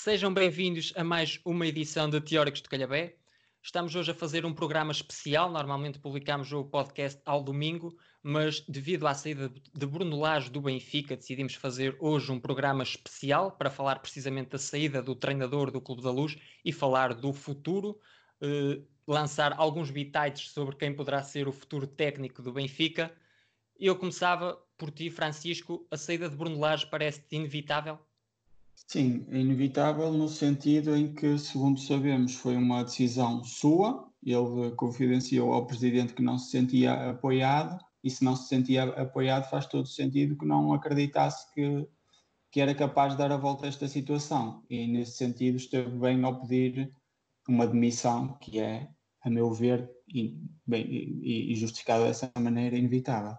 Sejam bem-vindos a mais uma edição de Teóricos de Calhabé. Estamos hoje a fazer um programa especial. Normalmente publicamos o podcast ao domingo, mas devido à saída de Bruno Lage do Benfica, decidimos fazer hoje um programa especial para falar precisamente da saída do treinador do Clube da Luz e falar do futuro, eh, lançar alguns bitites sobre quem poderá ser o futuro técnico do Benfica. Eu começava por ti, Francisco. A saída de Bruno Lage parece-te inevitável? Sim, é inevitável no sentido em que, segundo sabemos, foi uma decisão sua. Ele confidenciou ao presidente que não se sentia apoiado, e se não se sentia apoiado, faz todo sentido que não acreditasse que, que era capaz de dar a volta a esta situação. E nesse sentido, esteve bem ao pedir uma demissão, que é, a meu ver, e, bem, e, dessa maneira, inevitável.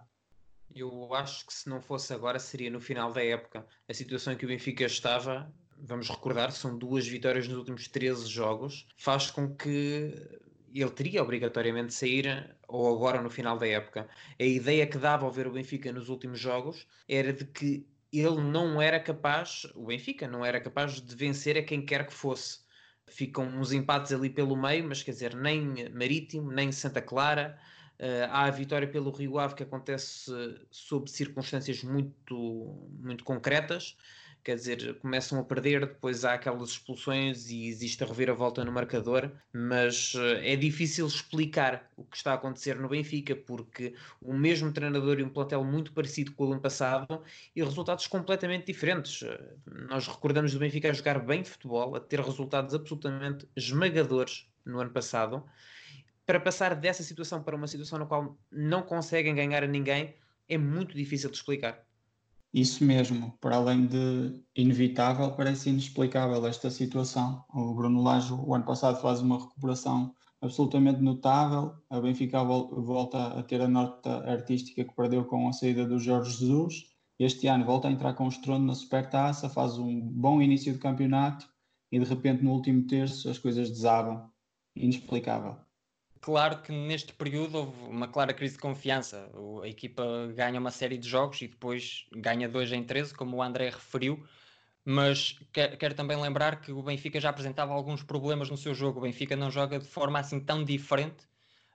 Eu acho que se não fosse agora, seria no final da época. A situação em que o Benfica estava, vamos recordar, são duas vitórias nos últimos 13 jogos, faz com que ele teria obrigatoriamente de sair ou agora no final da época. A ideia que dava ao ver o Benfica nos últimos jogos era de que ele não era capaz, o Benfica não era capaz de vencer a quem quer que fosse. Ficam uns empates ali pelo meio, mas quer dizer, nem Marítimo, nem Santa Clara, há a vitória pelo Rio Ave que acontece sob circunstâncias muito, muito concretas, quer dizer, começam a perder, depois há aquelas expulsões e existe a reviravolta no marcador, mas uh, é difícil explicar o que está a acontecer no Benfica, porque o mesmo treinador e um plantel muito parecido com o ano passado e resultados completamente diferentes. Uh, nós recordamos do Benfica a jogar bem futebol, a ter resultados absolutamente esmagadores no ano passado para passar dessa situação para uma situação na qual não conseguem ganhar a ninguém é muito difícil de explicar. Isso mesmo, para além de inevitável, parece inexplicável esta situação. O Bruno Lage, o ano passado, faz uma recuperação absolutamente notável. A Benfica volta a ter a nota artística que perdeu com a saída do Jorge Jesus. Este ano volta a entrar com o estrondo na Supertaça, faz um bom início de campeonato e de repente no último terço as coisas desabam. Inexplicável. Claro que neste período houve uma clara crise de confiança. A equipa ganha uma série de jogos e depois ganha 2 em 13, como o André referiu. Mas quero também lembrar que o Benfica já apresentava alguns problemas no seu jogo. O Benfica não joga de forma assim tão diferente,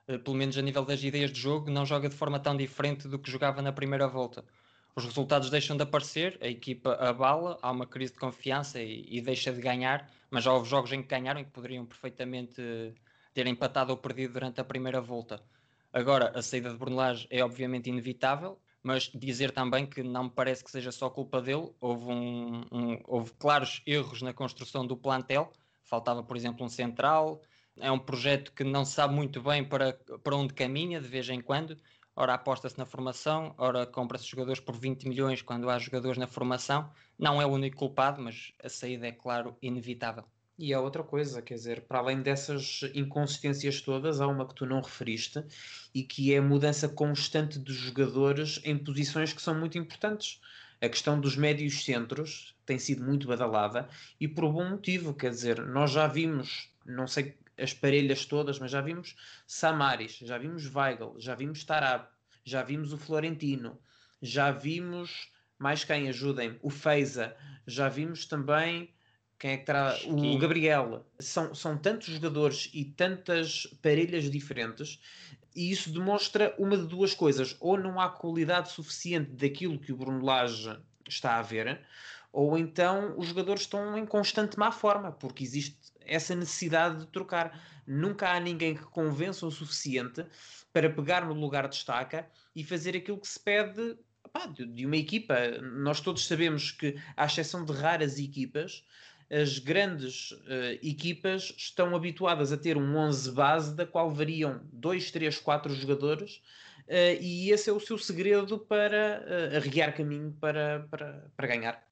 eh, pelo menos a nível das ideias de jogo, não joga de forma tão diferente do que jogava na primeira volta. Os resultados deixam de aparecer, a equipa abala, há uma crise de confiança e, e deixa de ganhar, mas já houve jogos em que ganharam e que poderiam perfeitamente ter empatado ou perdido durante a primeira volta. Agora, a saída de Brunelage é obviamente inevitável, mas dizer também que não me parece que seja só culpa dele. Houve, um, um, houve claros erros na construção do plantel, faltava, por exemplo, um central. É um projeto que não sabe muito bem para, para onde caminha, de vez em quando. Ora aposta-se na formação, ora compra-se jogadores por 20 milhões quando há jogadores na formação. Não é o único culpado, mas a saída é, claro, inevitável. E há outra coisa, quer dizer, para além dessas inconsistências todas, há uma que tu não referiste e que é a mudança constante de jogadores em posições que são muito importantes. A questão dos médios centros tem sido muito badalada e por bom motivo, quer dizer, nós já vimos, não sei as parelhas todas, mas já vimos Samaris, já vimos Weigl, já vimos Tarab, já vimos o Florentino, já vimos mais quem ajudem, o Feiza, já vimos também quem é que terá? O Gabriel. São, são tantos jogadores e tantas parelhas diferentes, e isso demonstra uma de duas coisas. Ou não há qualidade suficiente daquilo que o Bruno Lage está a ver, ou então os jogadores estão em constante má forma, porque existe essa necessidade de trocar. Nunca há ninguém que convença o suficiente para pegar no lugar de estaca e fazer aquilo que se pede de uma equipa. Nós todos sabemos que, à exceção de raras equipas, as grandes uh, equipas estão habituadas a ter um 11 base da qual variam 2, 3, 4 jogadores uh, e esse é o seu segredo para uh, caminho para, para, para ganhar.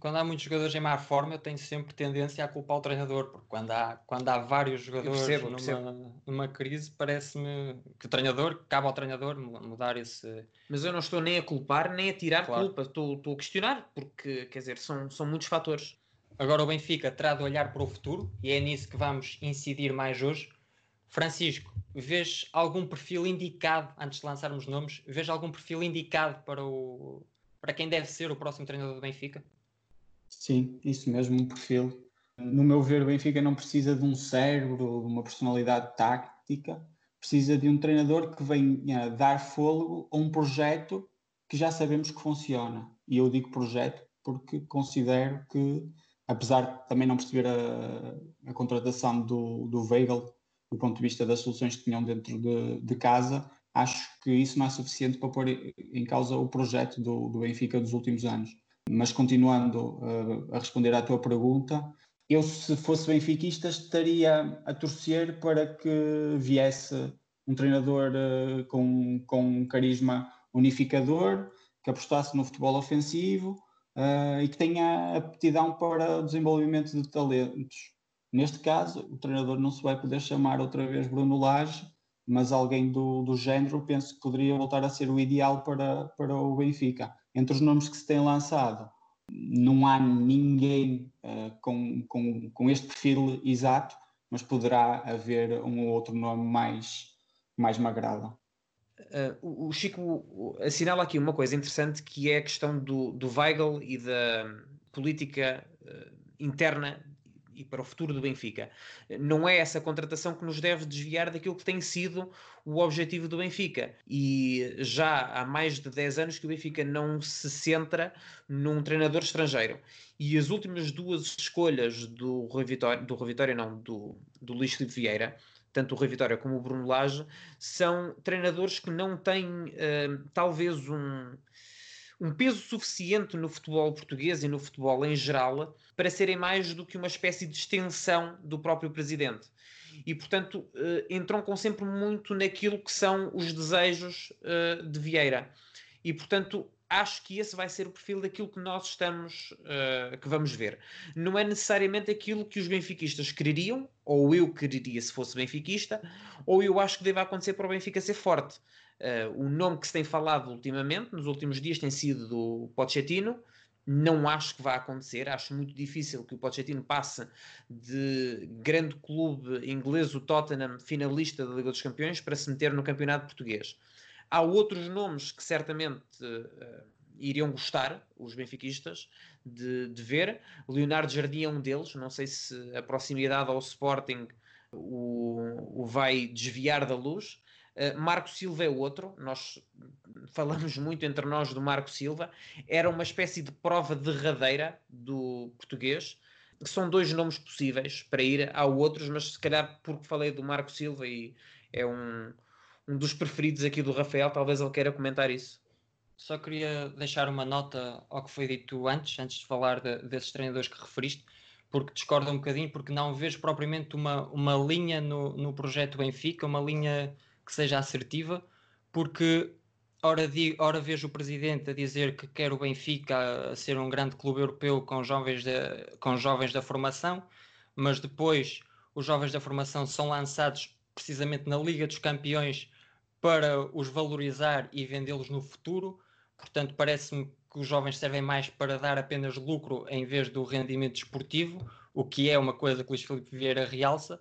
Quando há muitos jogadores em má forma, eu tenho sempre tendência a culpar o treinador, porque quando há, quando há vários jogadores percebo, numa, numa, crise, parece-me que o treinador, cabe ao treinador mudar esse. Mas eu não estou nem a culpar nem a tirar claro. culpa, estou, estou a questionar, porque quer dizer, são, são muitos fatores. Agora o Benfica terá de olhar para o futuro e é nisso que vamos incidir mais hoje. Francisco, vês algum perfil indicado, antes de lançarmos nomes, vês algum perfil indicado para, o, para quem deve ser o próximo treinador do Benfica? Sim, isso mesmo, um perfil no meu ver, o Benfica não precisa de um cérebro, de uma personalidade tática, precisa de um treinador que venha dar fôlego a um projeto que já sabemos que funciona. E eu digo projeto porque considero que, apesar de também não perceber a, a contratação do, do Weigl do ponto de vista das soluções que tinham dentro de, de casa, acho que isso não é suficiente para pôr em causa o projeto do, do Benfica dos últimos anos. Mas continuando uh, a responder à tua pergunta, eu se fosse benfiquista estaria a torcer para que viesse um treinador uh, com, com um carisma unificador, que apostasse no futebol ofensivo uh, e que tenha aptidão para o desenvolvimento de talentos. Neste caso, o treinador não se vai poder chamar outra vez Bruno Lage, mas alguém do, do género penso que poderia voltar a ser o ideal para, para o Benfica. Entre os nomes que se têm lançado, não há ninguém uh, com, com, com este perfil exato, mas poderá haver um ou outro nome mais, mais me agrada. Uh, o Chico assinala aqui uma coisa interessante que é a questão do, do Weigl e da política uh, interna e para o futuro do Benfica. Não é essa contratação que nos deve desviar daquilo que tem sido o objetivo do Benfica. E já há mais de 10 anos que o Benfica não se centra num treinador estrangeiro. E as últimas duas escolhas do Rui Vitória, do Rui Vitória não, do, do Luís Filipe Vieira, tanto o Rui Vitória como o Bruno Lage, são treinadores que não têm uh, talvez um um peso suficiente no futebol português e no futebol em geral para serem mais do que uma espécie de extensão do próprio presidente. E, portanto, uh, entroncam sempre muito naquilo que são os desejos uh, de Vieira. E, portanto, acho que esse vai ser o perfil daquilo que nós estamos, uh, que vamos ver. Não é necessariamente aquilo que os benfiquistas quereriam, ou eu quereria se fosse benfiquista, ou eu acho que deve acontecer para o Benfica ser forte. Uh, o nome que se tem falado ultimamente, nos últimos dias, tem sido do Pochettino. Não acho que vá acontecer. Acho muito difícil que o Pochettino passe de grande clube inglês, o Tottenham, finalista da Liga dos Campeões, para se meter no campeonato português. Há outros nomes que certamente uh, iriam gostar, os benfiquistas, de, de, ver. Leonardo Jardim é um deles. Não sei se a proximidade ao Sporting o, o vai desviar da luz. Uh, Marco Silva é outro, nós falamos muito entre nós do Marco Silva, era uma espécie de prova derradeira do português. São dois nomes possíveis para ir, há outros, mas se calhar porque falei do Marco Silva e é um, um dos preferidos aqui do Rafael, talvez ele queira comentar isso. Só queria deixar uma nota ao que foi dito antes, antes de falar de, desses treinadores que referiste, porque discordo um bocadinho, porque não vejo propriamente uma, uma linha no, no projeto Benfica, uma linha que seja assertiva, porque ora, di, ora vejo o presidente a dizer que quer o Benfica a ser um grande clube europeu com jovens, de, com jovens da formação, mas depois os jovens da formação são lançados precisamente na Liga dos Campeões para os valorizar e vendê-los no futuro. Portanto, parece-me que os jovens servem mais para dar apenas lucro em vez do rendimento esportivo, o que é uma coisa que Luís Filipe Vieira realça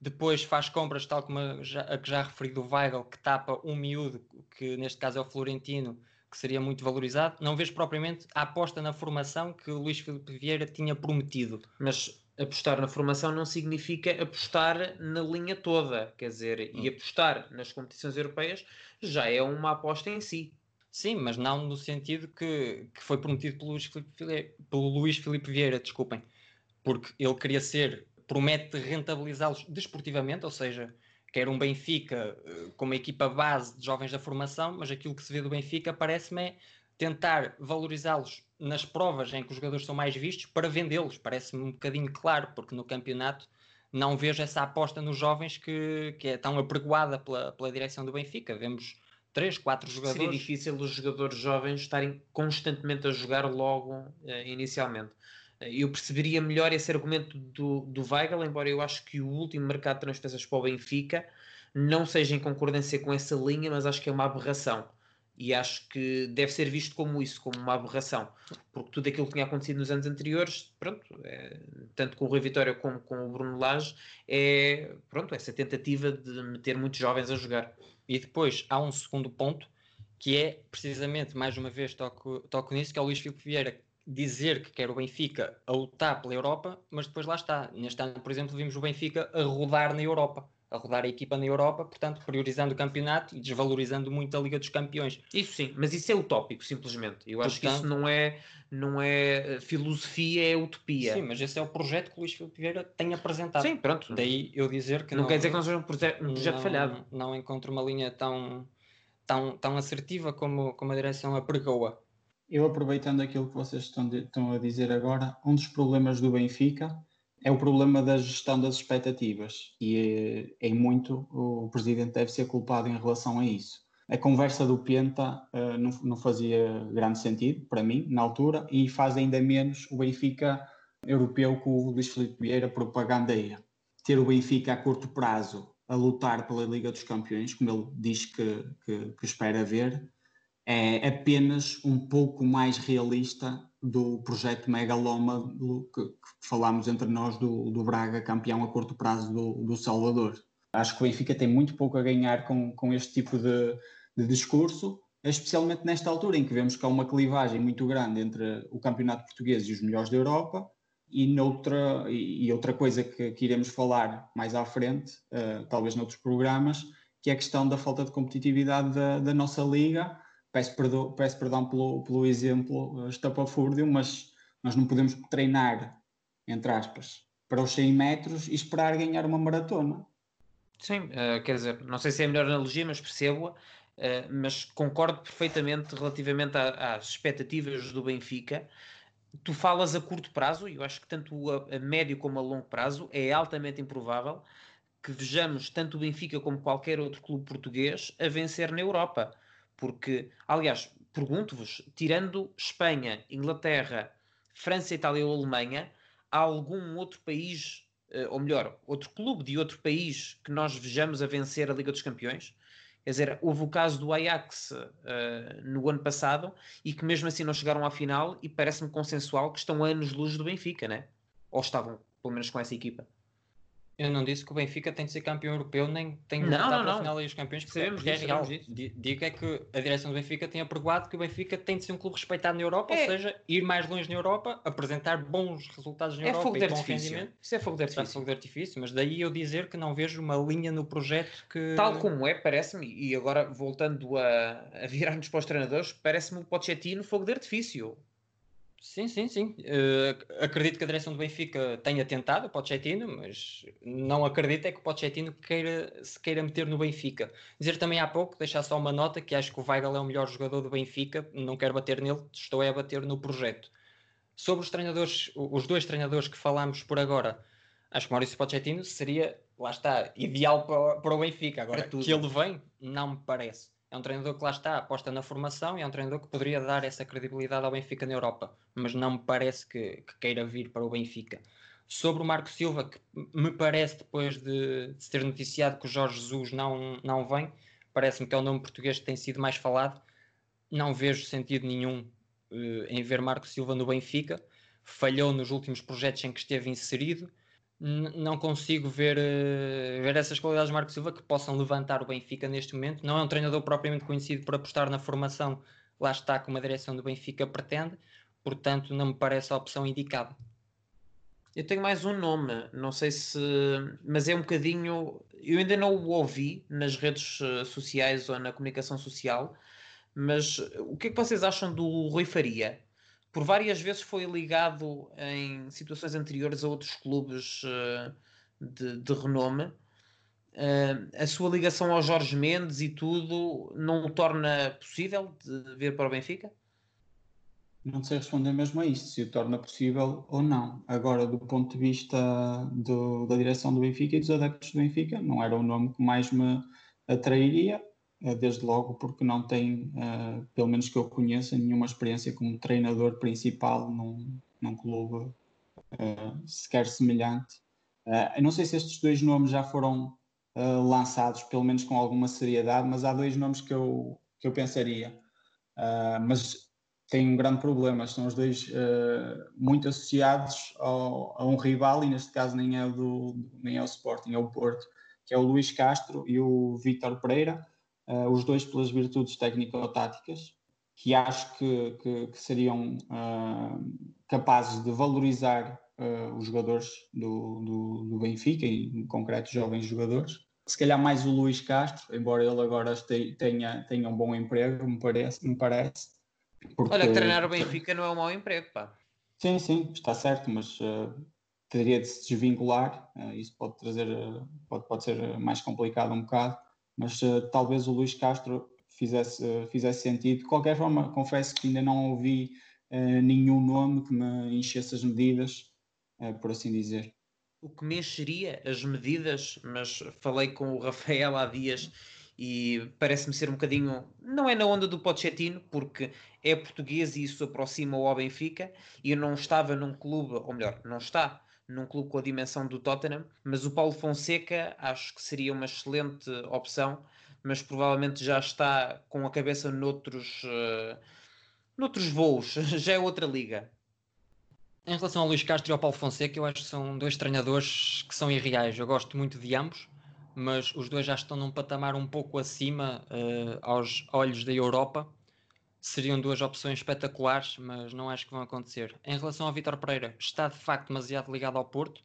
depois faz compras, tal como a, já, a que já referi do Weigl, que tapa um miúdo, que neste caso é o Florentino, que seria muito valorizado. Não vejo propriamente a aposta na formação que Luís Filipe Vieira tinha prometido. Mas apostar na formação não significa apostar na linha toda, quer dizer, hum. e apostar nas competições europeias já é uma aposta em si. Sim, mas não no sentido que, que foi prometido pelo Luís, Filipe, pelo Luís Filipe Vieira, desculpem, porque ele queria ser promete rentabilizá-los desportivamente, ou seja, quer um Benfica eh, com uma equipa base de jovens da formação, mas aquilo que se vê do Benfica parece-me é tentar valorizá-los nas provas em que os jogadores são mais vistos para vendê-los. Parece-me um bocadinho claro, porque no campeonato não vejo essa aposta nos jovens que, que é tão apregoada pela, pela direção do Benfica. Vemos três, quatro jogadores. Seria difícil os jogadores jovens estarem constantemente a jogar logo uh, inicialmente eu perceberia melhor esse argumento do, do Weigl, embora eu acho que o último mercado de transferências para o Benfica não seja em concordância com essa linha, mas acho que é uma aberração. E acho que deve ser visto como isso, como uma aberração. Porque tudo aquilo que tinha acontecido nos anos anteriores, pronto, é, tanto com o Rui Vitória como com o Bruno Lage, é pronto, essa tentativa de meter muitos jovens a jogar. E depois há um segundo ponto, que é precisamente, mais uma vez, toco, toco nisso, que é o Luís Filipe Vieira dizer que quer o Benfica a lutar pela Europa, mas depois lá está. Neste ano, por exemplo, vimos o Benfica a rodar na Europa a rodar a equipa na Europa, portanto, priorizando o campeonato e desvalorizando muito a Liga dos Campeões. Isso sim, mas isso é utópico, simplesmente. Eu acho portanto, que isso não é, não é eh, filosofia, é utopia. Sim, mas esse é o projeto que o Luís Filipe Vieira tem apresentado. Sim, pronto. Daí eu dizer que não, não quer dizer que não seja um, proje um projeto não, falhado. Não encontro uma linha tão, tão, tão assertiva como, como a direção apregoa. Eu aproveitando aquilo que vocês estão, de, estão a dizer agora, um dos problemas do Benfica é o problema da gestão das expectativas e em muito o presidente deve ser culpado em relação a isso. A conversa do Penta uh, não, não, fazia grande sentido para mim na altura e faz ainda menos o Benfica europeu que o Luís Filipe Vieira propagandeia. Ter o Benfica a curto prazo a lutar pela Liga dos Campeões, como ele diz que, que, que espera ver, é apenas um pouco mais realista do projeto megalómano que, que falámos entre nós do, do Braga campeão a curto prazo do, do Salvador. Acho que o Benfica tem muito pouco a ganhar com, com este tipo de, de discurso, especialmente nesta altura em que vemos que há uma clivagem muito grande entre o campeonato português e os melhores da Europa e, noutra, e outra coisa que, que iremos falar mais à frente, uh, talvez noutros programas, que é a questão da falta de competitividade da, da nossa liga, peço perdão, peço perdão pelo, pelo exemplo eh, estapafúrdio, mas nós não podemos treinar, entre aspas, para os 100 metros e esperar ganhar uma maratona. Sim, uh, quer dizer, não sei se é a melhor analogia, mas percebo-a, uh, mas concordo perfeitamente relativamente às expectativas do Benfica. Tu falas a curto prazo, e eu acho que tanto a, a médio como a longo prazo é altamente improvável que vejamos tanto o Benfica como qualquer outro clube português a vencer na Europa. Porque, aliás, pergunto-vos, tirando Espanha, Inglaterra, França, Itália ou Alemanha, há algum outro país, eh, ou melhor, outro clube de outro país que nós vejamos a vencer a Liga dos Campeões? Quer dizer, houve o caso do Ajax uh, no ano passado e que mesmo assim não chegaram à final e parece-me consensual que estão anos-luz do Benfica, né? Ou estavam, pelo menos com essa equipa. Eu não disse que o Benfica tem de ser campeão europeu, nem tem de não, estar não, para a final dos campeões, porque, sabemos porque é real. Digo é que a direção do Benfica tem apregoado que o Benfica tem de ser um clube respeitado na Europa, é. ou seja, ir mais longe na Europa, apresentar bons resultados na é Europa fogo e de bom rendimento. Isso é fogo de artifício. É fogo de artifício, mas daí eu dizer que não vejo uma linha no projeto que... Tal como é, parece-me, e agora voltando a, a virar-nos para os treinadores, parece-me o Pochettino fogo de artifício. Sim, sim, sim. Uh, acredito que a direção do Benfica tenha tentado o Pochettino, mas não acredito é que o Pochettino queira, se queira meter no Benfica. Dizer também há pouco, deixar só uma nota, que acho que o Weigl é o melhor jogador do Benfica, não quero bater nele, estou é a bater no projeto. Sobre os treinadores, os dois treinadores que falámos por agora, acho que Maurício Pochettino seria, lá está, ideal para, para o Benfica. Agora, que ele vem, não me parece. É um treinador que lá está, aposta na formação e é um treinador que poderia dar essa credibilidade ao Benfica na Europa, mas não me parece que, que queira vir para o Benfica. Sobre o Marco Silva, que me parece, depois de, de ter noticiado que o Jorge Jesus não, não vem, parece-me que é o nome português que tem sido mais falado. Não vejo sentido nenhum uh, em ver Marco Silva no Benfica. Falhou nos últimos projetos em que esteve inserido não consigo ver, uh, ver essas qualidades de Marco Silva que possam levantar o Benfica neste momento. Não é um treinador propriamente conhecido por apostar na formação, lá está como a direção do Benfica pretende, portanto não me parece a opção indicada. Eu tenho mais um nome, não sei se. Mas é um bocadinho. Eu ainda não o ouvi nas redes eh, sociais ou na comunicação social, mas o que é que vocês acham do Rui Faria? Por várias vezes foi ligado em situações anteriores a outros clubes uh, de, de, renome. Uh, a sua ligação ao Jorge Mendes e tudo não o torna possível de vir para o Benfica? Não sei responder mesmo a isso, se o torna possível ou não. Agora, do ponto de vista do, da direção do Benfica e dos adeptos do Benfica, não era o nome que mais me atrairia. Eh, desde logo porque não tem, uh, pelo menos que eu conheça, nenhuma experiência como treinador principal num, num clube uh, sequer semelhante. Uh, não sei se estes dois nomes já foram lançados, pelo menos com alguma seriedade, mas há dois nomes que eu, que eu pensaria. mas tem um grande problema, são os dois muito associados ao, a um rival, e neste caso nem é, do, nem é o Sporting, é o Porto, que é o Luís Castro e o Vítor Pereira uh, os dois pelas virtudes técnico-táticas, que acho que, que, que seriam uh, capazes de valorizar uh, os jogadores do, do, do, Benfica, em concreto jovens jogadores. Se calhar mais o Luís Castro, embora ele agora tenha, tenha um bom emprego, me parece. Me parece porque... Olha, treinar o Benfica não é um mau emprego, pá. Sim, sim, está certo, mas uh, teria de se desvincular. Isso pode trazer, pode, pode ser mais complicado um bocado, mas talvez o Luís Castro fizesse, fizesse sentido. De qualquer forma, confesso que ainda não ouvi nenhum nome que me enchesse as medidas, por assim dizer. O que me encheria as medidas, mas falei com o Rafael há dias e parece-me ser um bocadinho, não é na onda do Pochettino, porque é português e isso aproxima ao Benfica, e não estava num clube, ou melhor, não está num clube com a dimensão do Tottenham, mas o Paulo Fonseca acho que seria uma excelente opção, mas provavelmente já está com a cabeça noutros, uh, noutros voos, já é outra liga. Em relação ao Luís Castro e ao Paulo Fonseca, eu acho que são dois treinadores que são irreais. Eu gosto muito de ambos mas os dois já estão num patamar um pouco acima uh, aos olhos da Europa. Seriam duas opções espetaculares, mas não acho que vão acontecer. Em relação ao Vitor Pereira, está de facto demasiado ligado ao Porto.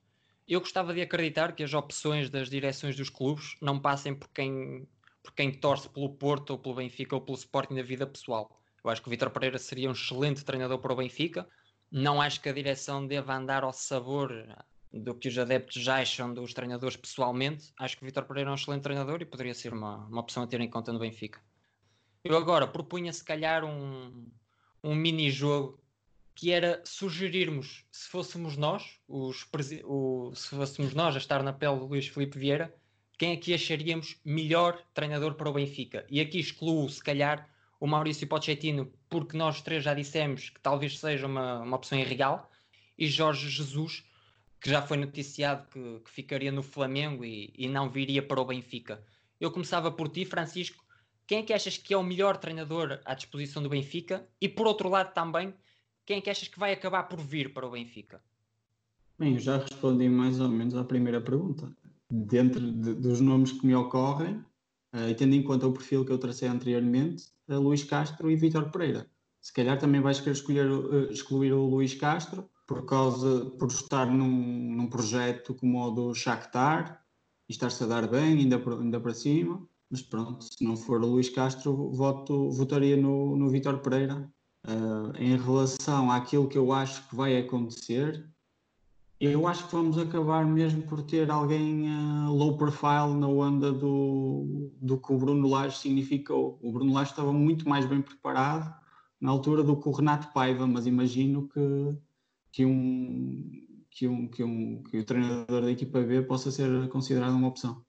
Eu gostava de acreditar que as opções das direções dos clubes não passem por quem, por quem torce pelo Porto ou pelo Benfica ou pelo Sporting na vida pessoal. Eu acho que o Vitor Pereira seria um excelente treinador para o Benfica. Não acho que a direção deva andar ao sabor do que os adeptos já acham dos treinadores pessoalmente, acho que o Vitor Pereira é um excelente treinador e poderia ser uma, uma opção a ter em conta no Benfica. Eu agora propunha se calhar um, um mini-jogo que era sugerirmos, se fôssemos nós, os, o, se fôssemos nós a estar na pele do Luís Felipe Vieira, quem é que acharíamos melhor treinador para o Benfica? E aqui excluo, se calhar, o Maurício Pochettino, porque nós três já dissemos que talvez seja uma, uma opção irreal, e Jorge Jesus, que já foi noticiado que, que ficaria no Flamengo e, e, não viria para o Benfica. Eu começava por ti, Francisco. Quem é que achas que é o melhor treinador à disposição do Benfica? E por outro lado também, quem é que achas que vai acabar por vir para o Benfica? Bem, eu já respondi mais ou menos à primeira pergunta. Dentro de, dos nomes que me ocorrem, uh, e tendo em conta o perfil que eu tracei anteriormente, uh, Luís Castro e Vítor Pereira. Se calhar também vais querer escolher, uh, excluir o Luís Castro, por causa por estar num, num projeto como o do Shakhtar e estar-se a dar bem ainda, ainda para cima mas pronto, se não for o Luís Castro voto, votaria no, no Vitor Pereira uh, em relação àquilo que eu acho que vai acontecer eu acho que vamos acabar mesmo por ter alguém uh, low profile na onda do, do que o Bruno Lage significou. O Bruno Lage estava muito mais bem preparado na altura do que o Renato Paiva, mas imagino que, que um, que, um, que, um, que o treinador da equipa B possa ser considerado uma opção.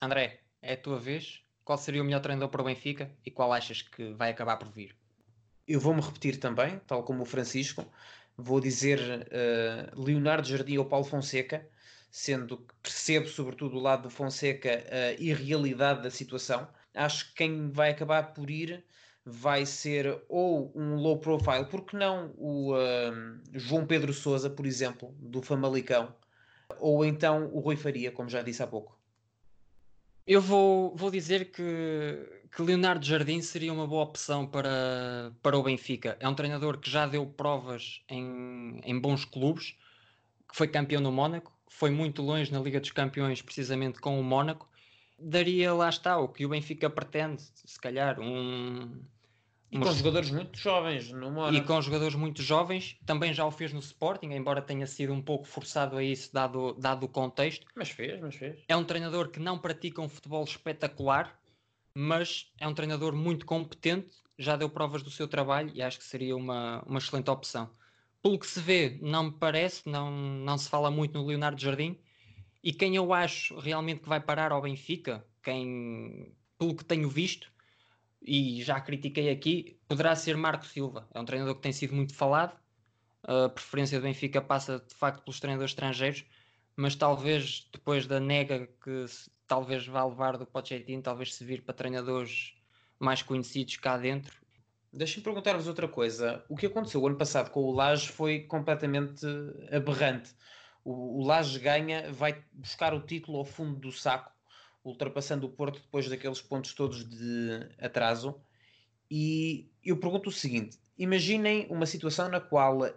André, é a tua vez. Qual seria o melhor treinador para o Benfica e qual achas que vai acabar por vir? Eu vou-me repetir também, tal como o Francisco. Vou dizer uh, Leonardo Jardim ou Paulo Fonseca, sendo que percebo, sobretudo, do lado do Fonseca a irrealidade da situação. Acho que quem vai acabar por ir vai ser ou um low profile, porque não o uh, João Pedro Souza, por exemplo, do Famalicão, ou então o Rui Faria, como já disse há pouco. Eu vou, vou dizer que, que Leonardo Jardim seria uma boa opção para, para o Benfica. É um treinador que já deu provas em, em bons clubes, que foi campeão no Mónaco, foi muito longe na Liga dos Campeões, precisamente com o Mónaco, daria, lá está, o que o Benfica pretende, se calhar, um... E com jogadores muito jovens no Mónaco. E com jogadores muito jovens, também já o fez no Sporting, embora tenha sido um pouco forçado a isso, dado, dado o contexto. Mas fez, mas fez. É um treinador que não pratica um futebol espetacular, mas é um treinador muito competente, já deu provas do seu trabalho e acho que seria uma, uma excelente opção. Pelo que se vê, não me parece, não, não se fala muito no Leonardo Jardim, e quem eu acho realmente que vai parar ao Benfica, quem, pelo que tenho visto, e já critiquei aqui, poderá ser Marco Silva. É um treinador que tem sido muito falado. A preferência do Benfica passa de facto pelos treinadores estrangeiros, mas talvez depois da nega que se, talvez vá levar do Pochettino, talvez se vir para treinadores mais conhecidos cá dentro. Deixem-me perguntar-vos outra coisa. O que aconteceu o ano passado com o Laje foi completamente aberrante o, o Laje ganha, vai buscar o título ao fundo do saco, ultrapassando o Porto depois daqueles pontos todos de atraso. E eu pergunto o seguinte: imaginem uma situação na qual uh,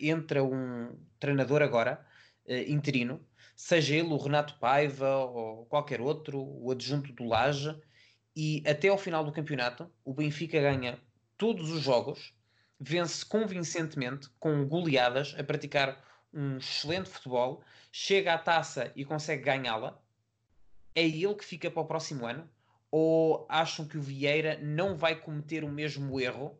entra um treinador agora, uh, interino, seja ele o Renato Paiva ou qualquer outro, o adjunto do Laje, e até ao final do campeonato o Benfica ganha todos os jogos, vence convincentemente, com goleadas, a praticar um excelente futebol, chega à taça e consegue ganhá-la. É ele que fica para o próximo ano? Ou acham que o Vieira não vai cometer o mesmo erro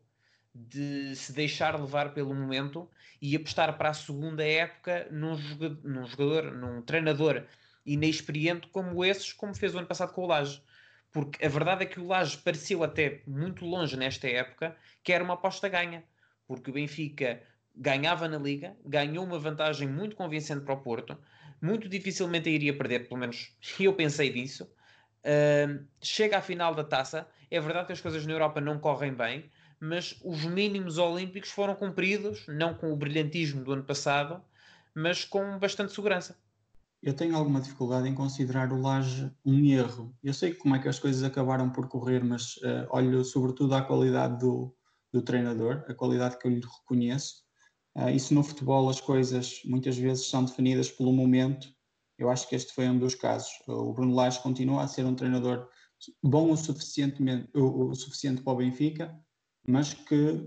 de se deixar levar pelo momento e apostar para a segunda época num jogador, num, jogador, num treinador inexperiente como esses, como fez o ano passado com o Laje? Porque a verdade é que o Laje pareceu até muito longe nesta época que era uma aposta ganha. Porque o Benfica ganhava na Liga, ganhou uma vantagem muito convincente para o Porto, muito dificilmente iria perder, pelo menos eu pensei disso. Uh, chega à final da taça. É verdade que as coisas na Europa não correm bem, mas os mínimos olímpicos foram cumpridos, não com o brilhantismo do ano passado, mas com bastante segurança eu tenho alguma dificuldade em considerar o Laje um erro. Eu sei como é que as coisas acabaram por correr, mas uh, olho sobretudo à qualidade do, do treinador, a qualidade que eu lhe reconheço. Uh, isso no futebol as coisas muitas vezes são definidas pelo momento. Eu acho que este foi um dos casos. O Bruno Lage continua a ser um treinador bom o, suficientemente, o, o suficiente para o Benfica, mas que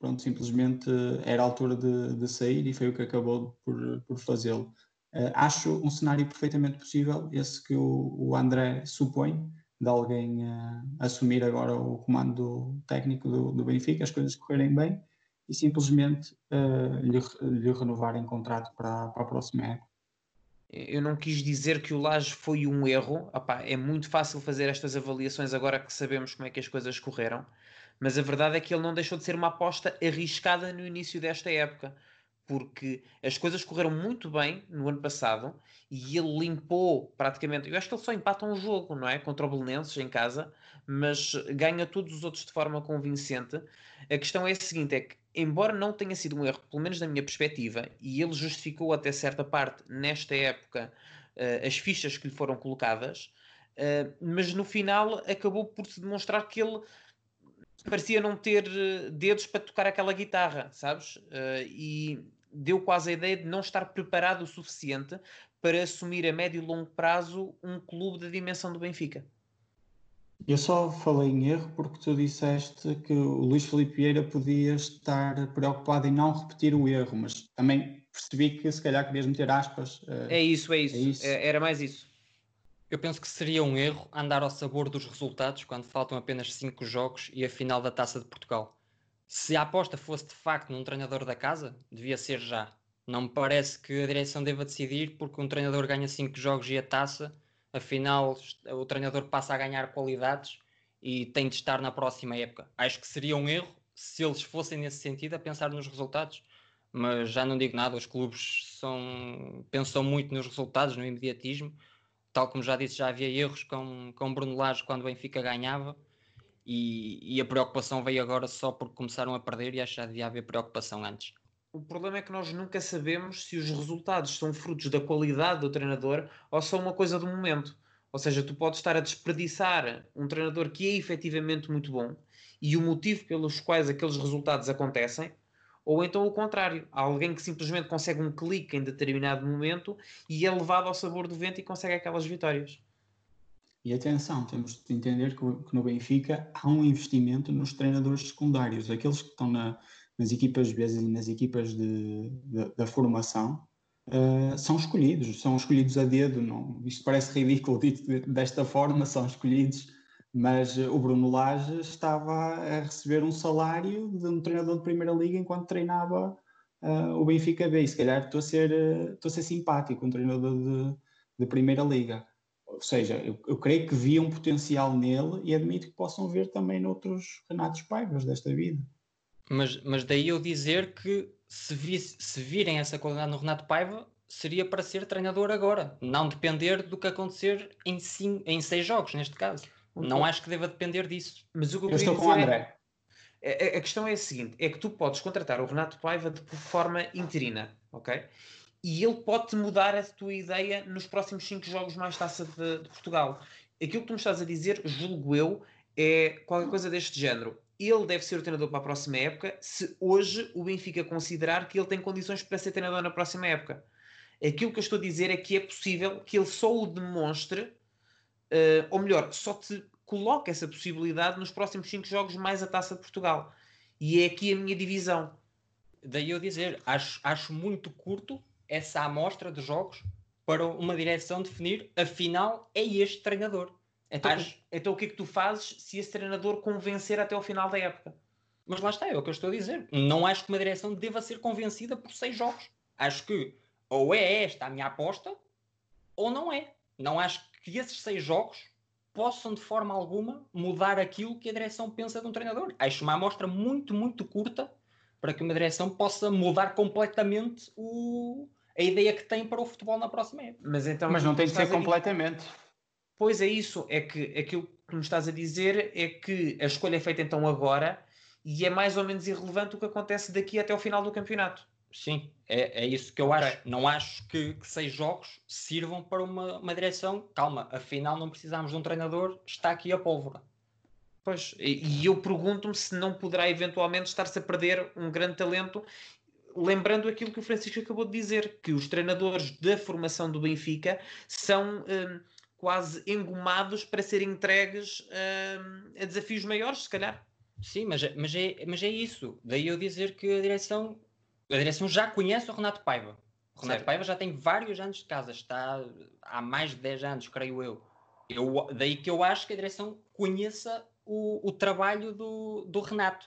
pronto, simplesmente era a altura de, de sair e foi o que acabou por, por fazê-lo. Uh, acho um cenário perfeitamente possível, esse que o, o André supõe, de alguém uh, assumir agora o comando técnico do, do, Benfica, as coisas correrem bem e simplesmente uh, lhe, lhe renovarem contrato para, para a próxima época. Eu não quis dizer que o Laje foi um erro. É muito fácil fazer estas avaliações agora que sabemos como é que as coisas correram, mas a verdade é que ele não deixou de ser uma aposta arriscada no início desta época porque as coisas correram muito bem no ano passado e ele limpou praticamente. Eu acho que ele só empata um jogo, não é? Contra o Belenenses em casa, mas ganha todos os outros de forma convincente. A questão é a seguinte: é que, embora não tenha sido um erro, pelo menos da minha perspectiva, e ele justificou até certa parte nesta época uh, as fichas que lhe foram colocadas, uh, mas no final acabou por se demonstrar que ele parecia não ter eh, dedos para tocar aquela guitarra, sabes? Uh, e deu quase a ideia de não estar preparado o suficiente para assumir a médio e longo prazo um clube da dimensão do Benfica. Eu só falei em erro porque tu disseste que o Luís Filipe Vieira podia estar preocupado em não repetir o erro, mas também percebi que se calhar querias meter aspas. Eh, é isso, é isso. É isso. É, era mais isso. Eu penso que seria um erro andar ao sabor dos resultados quando faltam apenas 5 jogos e a final da Taça de Portugal se a aposta fosse de facto num treinador da casa, devia ser já. Não me parece que a direção deva decidir porque um treinador ganha 5 jogos e a taça, afinal o treinador passa a ganhar qualidades e tem de estar na próxima época. Acho que seria um erro se eles fossem nesse sentido a pensar nos resultados, mas já não digo nada, os clubes são, pensam muito nos resultados, no imediatismo. Tal como já disse, já havia erros com, com Bruno Lage quando o Benfica ganhava e, e, a preocupação veio agora só porque começaram a perder e acho que devia haver preocupação antes. O problema é que nós nunca sabemos se os resultados são frutos da qualidade do treinador ou são uma coisa do momento. Ou seja, tu podes estar a desperdiçar um treinador que é efetivamente muito bom e o motivo pelos quais aqueles resultados acontecem, ou então o contrário, há alguém que simplesmente consegue um clique em determinado momento e é levado ao sabor do vento e consegue aquelas vitórias. E atenção, temos de entender que, no Benfica há um investimento nos treinadores secundários, aqueles que estão na, nas equipas B e nas equipas de, de, da formação, uh, são escolhidos, são escolhidos a dedo. Não, isto parece ridículo dito desta forma, são escolhidos, mas o Bruno Lage estava a receber um salário de um treinador de Primeira Liga enquanto treinava uh, o Benfica B. E se calhar estou a ser, estou a ser simpático, um treinador de, de Primeira Liga ou seja, eu, eu, creio que viam um potencial nele e admito que possam ver também noutros Renatos Paivas desta vida. Mas, mas daí eu dizer que se, vi, se virem essa qualidade no Renato Paiva, seria para ser treinador agora, não depender do que acontecer em, cinco, em seis jogos, neste caso. Não acho que deva depender disso. Mas o que eu, eu estou com o André. É, a questão é a seguinte: é que tu podes contratar o Renato Paiva de forma interina, ok? E ele pode-te mudar a tua ideia nos próximos 5 jogos mais taça de, de, Portugal. Aquilo que tu me estás a dizer, julgo eu, é qualquer coisa deste género. ele deve ser o treinador para a próxima época se hoje o Benfica considerar que ele tem condições para ser treinador na próxima época. Aquilo que eu estou a dizer é que é possível que ele só o demonstre, uh, ou melhor, só te coloque essa possibilidade nos próximos 5 jogos mais a Taça de Portugal. E é aqui a minha divisão. Daí eu dizer, acho, acho muito curto essa amostra de jogos para uma direção definir, afinal, é este treinador. Então, acho... então o que é que tu fazes se esse treinador convencer até ao final da época? Mas lá está, é o que eu estou a dizer. Não acho que uma direção deva ser convencida por seis jogos. Acho que ou é esta a minha aposta, ou não é. Não acho que esses seis jogos possam de forma alguma mudar aquilo que a direção pensa de um treinador. Acho uma amostra muito, muito curta para que uma direção possa mudar completamente o, a ideia que tem para o futebol na próxima época. Mas, então, Mas não tem de ser completamente. Pois é isso, é que aquilo que me estás a dizer é que a escolha é feita então agora e é mais ou menos irrelevante o que acontece daqui até o final do campeonato. Sim, é, é isso que eu okay. acho. Não acho que, que, seis jogos sirvam para uma, uma direção. Calma, afinal não precisamos de um treinador, está aqui a pólvora. Pois, e, e eu pergunto-me se não poderá eventualmente estar-se a perder um grande talento, lembrando aquilo que o Francisco acabou de dizer, que os treinadores da formação do Benfica são hum, quase engomados para serem entregues hum, a desafios maiores, se calhar. Sim, mas, mas, é, mas é isso. Daí eu dizer que a direção a direção já conhece o Renato Paiva. O Renato certo. Paiva já tem vários anos de casa, está há mais de 10 anos, creio eu. eu daí que eu acho que a direção conheça o, o trabalho do, do Renato.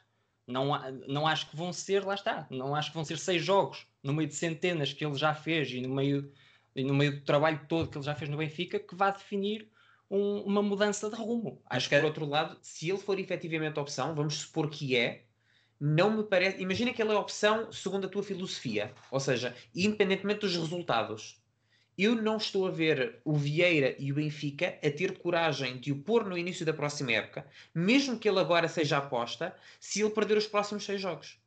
Não, não acho que vão ser, lá está, não acho que vão ser seis jogos no meio de centenas que ele já fez e no meio, e no meio do trabalho todo que ele já fez no Benfica que vá definir um, uma mudança de rumo. Acho que, por outro lado, se ele for efetivamente opção, vamos supor que é, não me parece. Imagina que ele é opção segundo a tua filosofia, ou seja, independentemente dos resultados. Eu não estou a ver o Vieira e o Benfica a ter coragem de o pôr no início da próxima época, mesmo que ele agora seja aposta, se ele perder os próximos seis jogos.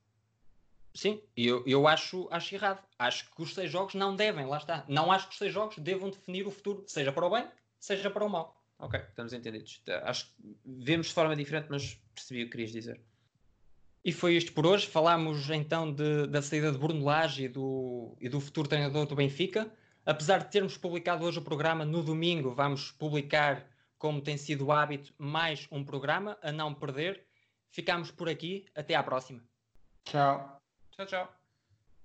Sim, eu, eu acho, acho errado. Acho que os seis jogos não devem, lá está. Não acho que os seis jogos devam definir o futuro, seja para o bem, seja para o mal. Ok, estamos entendidos. Acho que vemos de forma diferente, mas percebi o que querias dizer. E foi isto por hoje. Falámos então de, da saída de Bruno Lage e do, e do futuro treinador do Benfica. Apesar de termos publicado hoje o programa, no domingo vamos publicar, como tem sido o hábito, mais um programa a não perder. Ficamos por aqui. Até à próxima. Tchau. Tchau, tchau.